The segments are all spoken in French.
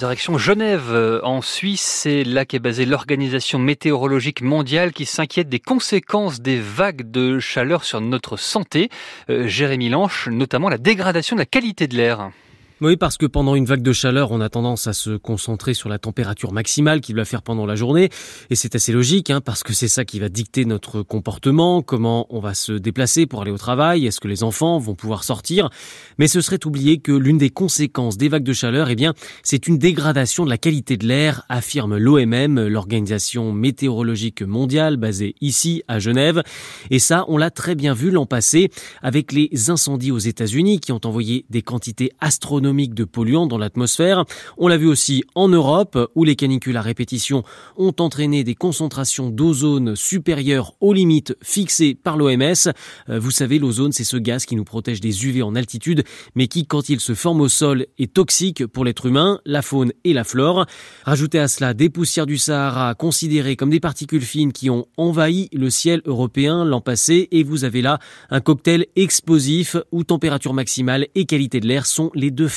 Direction Genève, euh, en Suisse, c'est là qu'est basée l'Organisation météorologique mondiale qui s'inquiète des conséquences des vagues de chaleur sur notre santé. Euh, Jérémy Lanche, notamment la dégradation de la qualité de l'air. Oui, parce que pendant une vague de chaleur, on a tendance à se concentrer sur la température maximale qu'il va faire pendant la journée. Et c'est assez logique, hein, parce que c'est ça qui va dicter notre comportement, comment on va se déplacer pour aller au travail, est-ce que les enfants vont pouvoir sortir. Mais ce serait oublier que l'une des conséquences des vagues de chaleur, eh bien, c'est une dégradation de la qualité de l'air, affirme l'OMM, l'Organisation météorologique mondiale, basée ici, à Genève. Et ça, on l'a très bien vu l'an passé, avec les incendies aux États-Unis qui ont envoyé des quantités astronomiques de polluants dans l'atmosphère. On l'a vu aussi en Europe, où les canicules à répétition ont entraîné des concentrations d'ozone supérieures aux limites fixées par l'OMS. Euh, vous savez, l'ozone, c'est ce gaz qui nous protège des UV en altitude, mais qui, quand il se forme au sol, est toxique pour l'être humain, la faune et la flore. Rajoutez à cela des poussières du Sahara considérées comme des particules fines qui ont envahi le ciel européen l'an passé, et vous avez là un cocktail explosif où température maximale et qualité de l'air sont les deux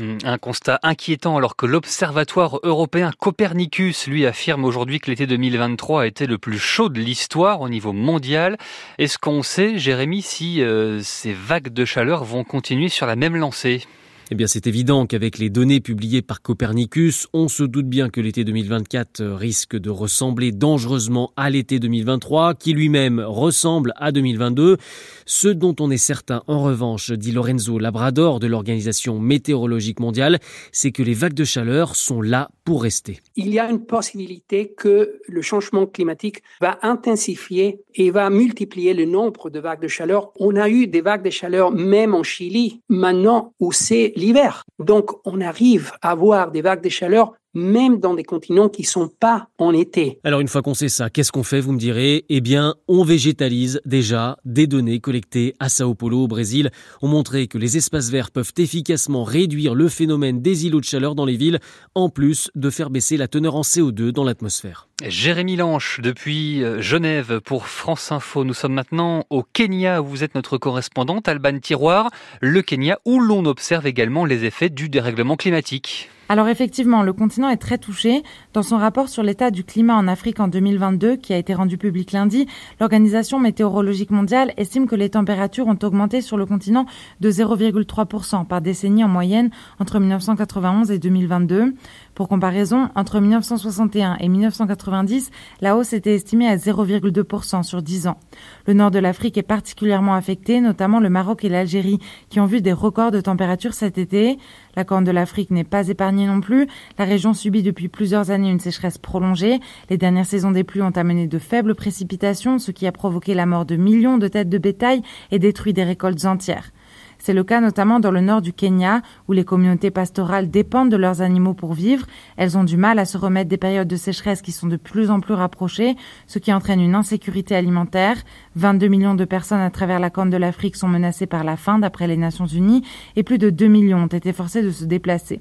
Hmm, un constat inquiétant alors que l'Observatoire européen Copernicus lui affirme aujourd'hui que l'été 2023 a été le plus chaud de l'histoire au niveau mondial. Est-ce qu'on sait, Jérémy, si euh, ces vagues de chaleur vont continuer sur la même lancée? Eh bien, c'est évident qu'avec les données publiées par Copernicus, on se doute bien que l'été 2024 risque de ressembler dangereusement à l'été 2023, qui lui-même ressemble à 2022. Ce dont on est certain, en revanche, dit Lorenzo Labrador de l'Organisation météorologique mondiale, c'est que les vagues de chaleur sont là pour rester. Il y a une possibilité que le changement climatique va intensifier et va multiplier le nombre de vagues de chaleur. On a eu des vagues de chaleur même en Chili, maintenant où c'est l'hiver. Donc, on arrive à avoir des vagues de chaleur même dans des continents qui sont pas en été. Alors une fois qu'on sait ça, qu'est-ce qu'on fait, vous me direz? Eh bien, on végétalise déjà des données collectées à Sao Paulo au Brésil ont montré que les espaces verts peuvent efficacement réduire le phénomène des îlots de chaleur dans les villes, en plus de faire baisser la teneur en CO2 dans l'atmosphère. Jérémy Lanche depuis euh, Genève pour France Info. Nous sommes maintenant au Kenya où vous êtes notre correspondante, Alban Tiroir, le Kenya où l'on observe également les effets du dérèglement climatique. Alors effectivement, le continent est très touché. Dans son rapport sur l'état du climat en Afrique en 2022, qui a été rendu public lundi, l'Organisation météorologique mondiale estime que les températures ont augmenté sur le continent de 0,3% par décennie en moyenne entre 1991 et 2022. Pour comparaison, entre 1961 et 1990, la hausse était estimée à 0,2% sur 10 ans. Le nord de l'Afrique est particulièrement affecté, notamment le Maroc et l'Algérie, qui ont vu des records de température cet été. La Corne de l'Afrique n'est pas épargnée non plus. La région subit depuis plusieurs années une sécheresse prolongée. Les dernières saisons des pluies ont amené de faibles précipitations, ce qui a provoqué la mort de millions de têtes de bétail et détruit des récoltes entières. C'est le cas notamment dans le nord du Kenya, où les communautés pastorales dépendent de leurs animaux pour vivre. Elles ont du mal à se remettre des périodes de sécheresse qui sont de plus en plus rapprochées, ce qui entraîne une insécurité alimentaire. 22 millions de personnes à travers la Corne de l'Afrique sont menacées par la faim, d'après les Nations Unies, et plus de 2 millions ont été forcés de se déplacer.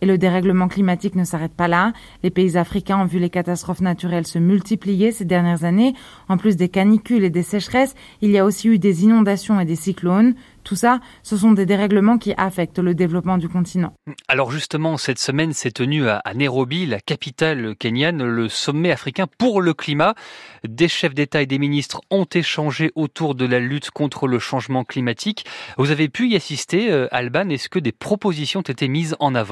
Et le dérèglement climatique ne s'arrête pas là. Les pays africains ont vu les catastrophes naturelles se multiplier ces dernières années. En plus des canicules et des sécheresses, il y a aussi eu des inondations et des cyclones. Tout ça, ce sont des dérèglements qui affectent le développement du continent. Alors justement, cette semaine s'est tenue à Nairobi, la capitale kenyane, le sommet africain pour le climat. Des chefs d'État et des ministres ont échangé autour de la lutte contre le changement climatique. Vous avez pu y assister, euh, Alban. Est-ce que des propositions ont été mises en avant?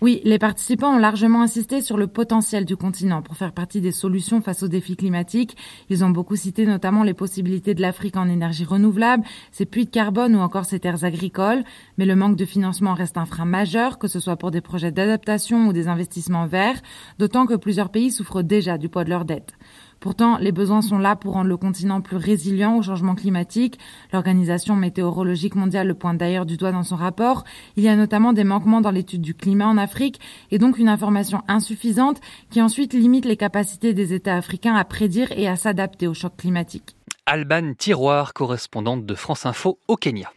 Oui, les participants ont largement insisté sur le potentiel du continent pour faire partie des solutions face aux défis climatiques. Ils ont beaucoup cité notamment les possibilités de l'Afrique en énergie renouvelable, ses puits de carbone ou encore ses terres agricoles. Mais le manque de financement reste un frein majeur, que ce soit pour des projets d'adaptation ou des investissements verts, d'autant que plusieurs pays souffrent déjà du poids de leurs dettes. Pourtant, les besoins sont là pour rendre le continent plus résilient au changement climatique. L'Organisation météorologique mondiale le pointe d'ailleurs du doigt dans son rapport. Il y a notamment des manquements dans l'étude du climat en Afrique et donc une information insuffisante qui ensuite limite les capacités des États africains à prédire et à s'adapter au choc climatique. Alban Tiroir, correspondante de France Info au Kenya.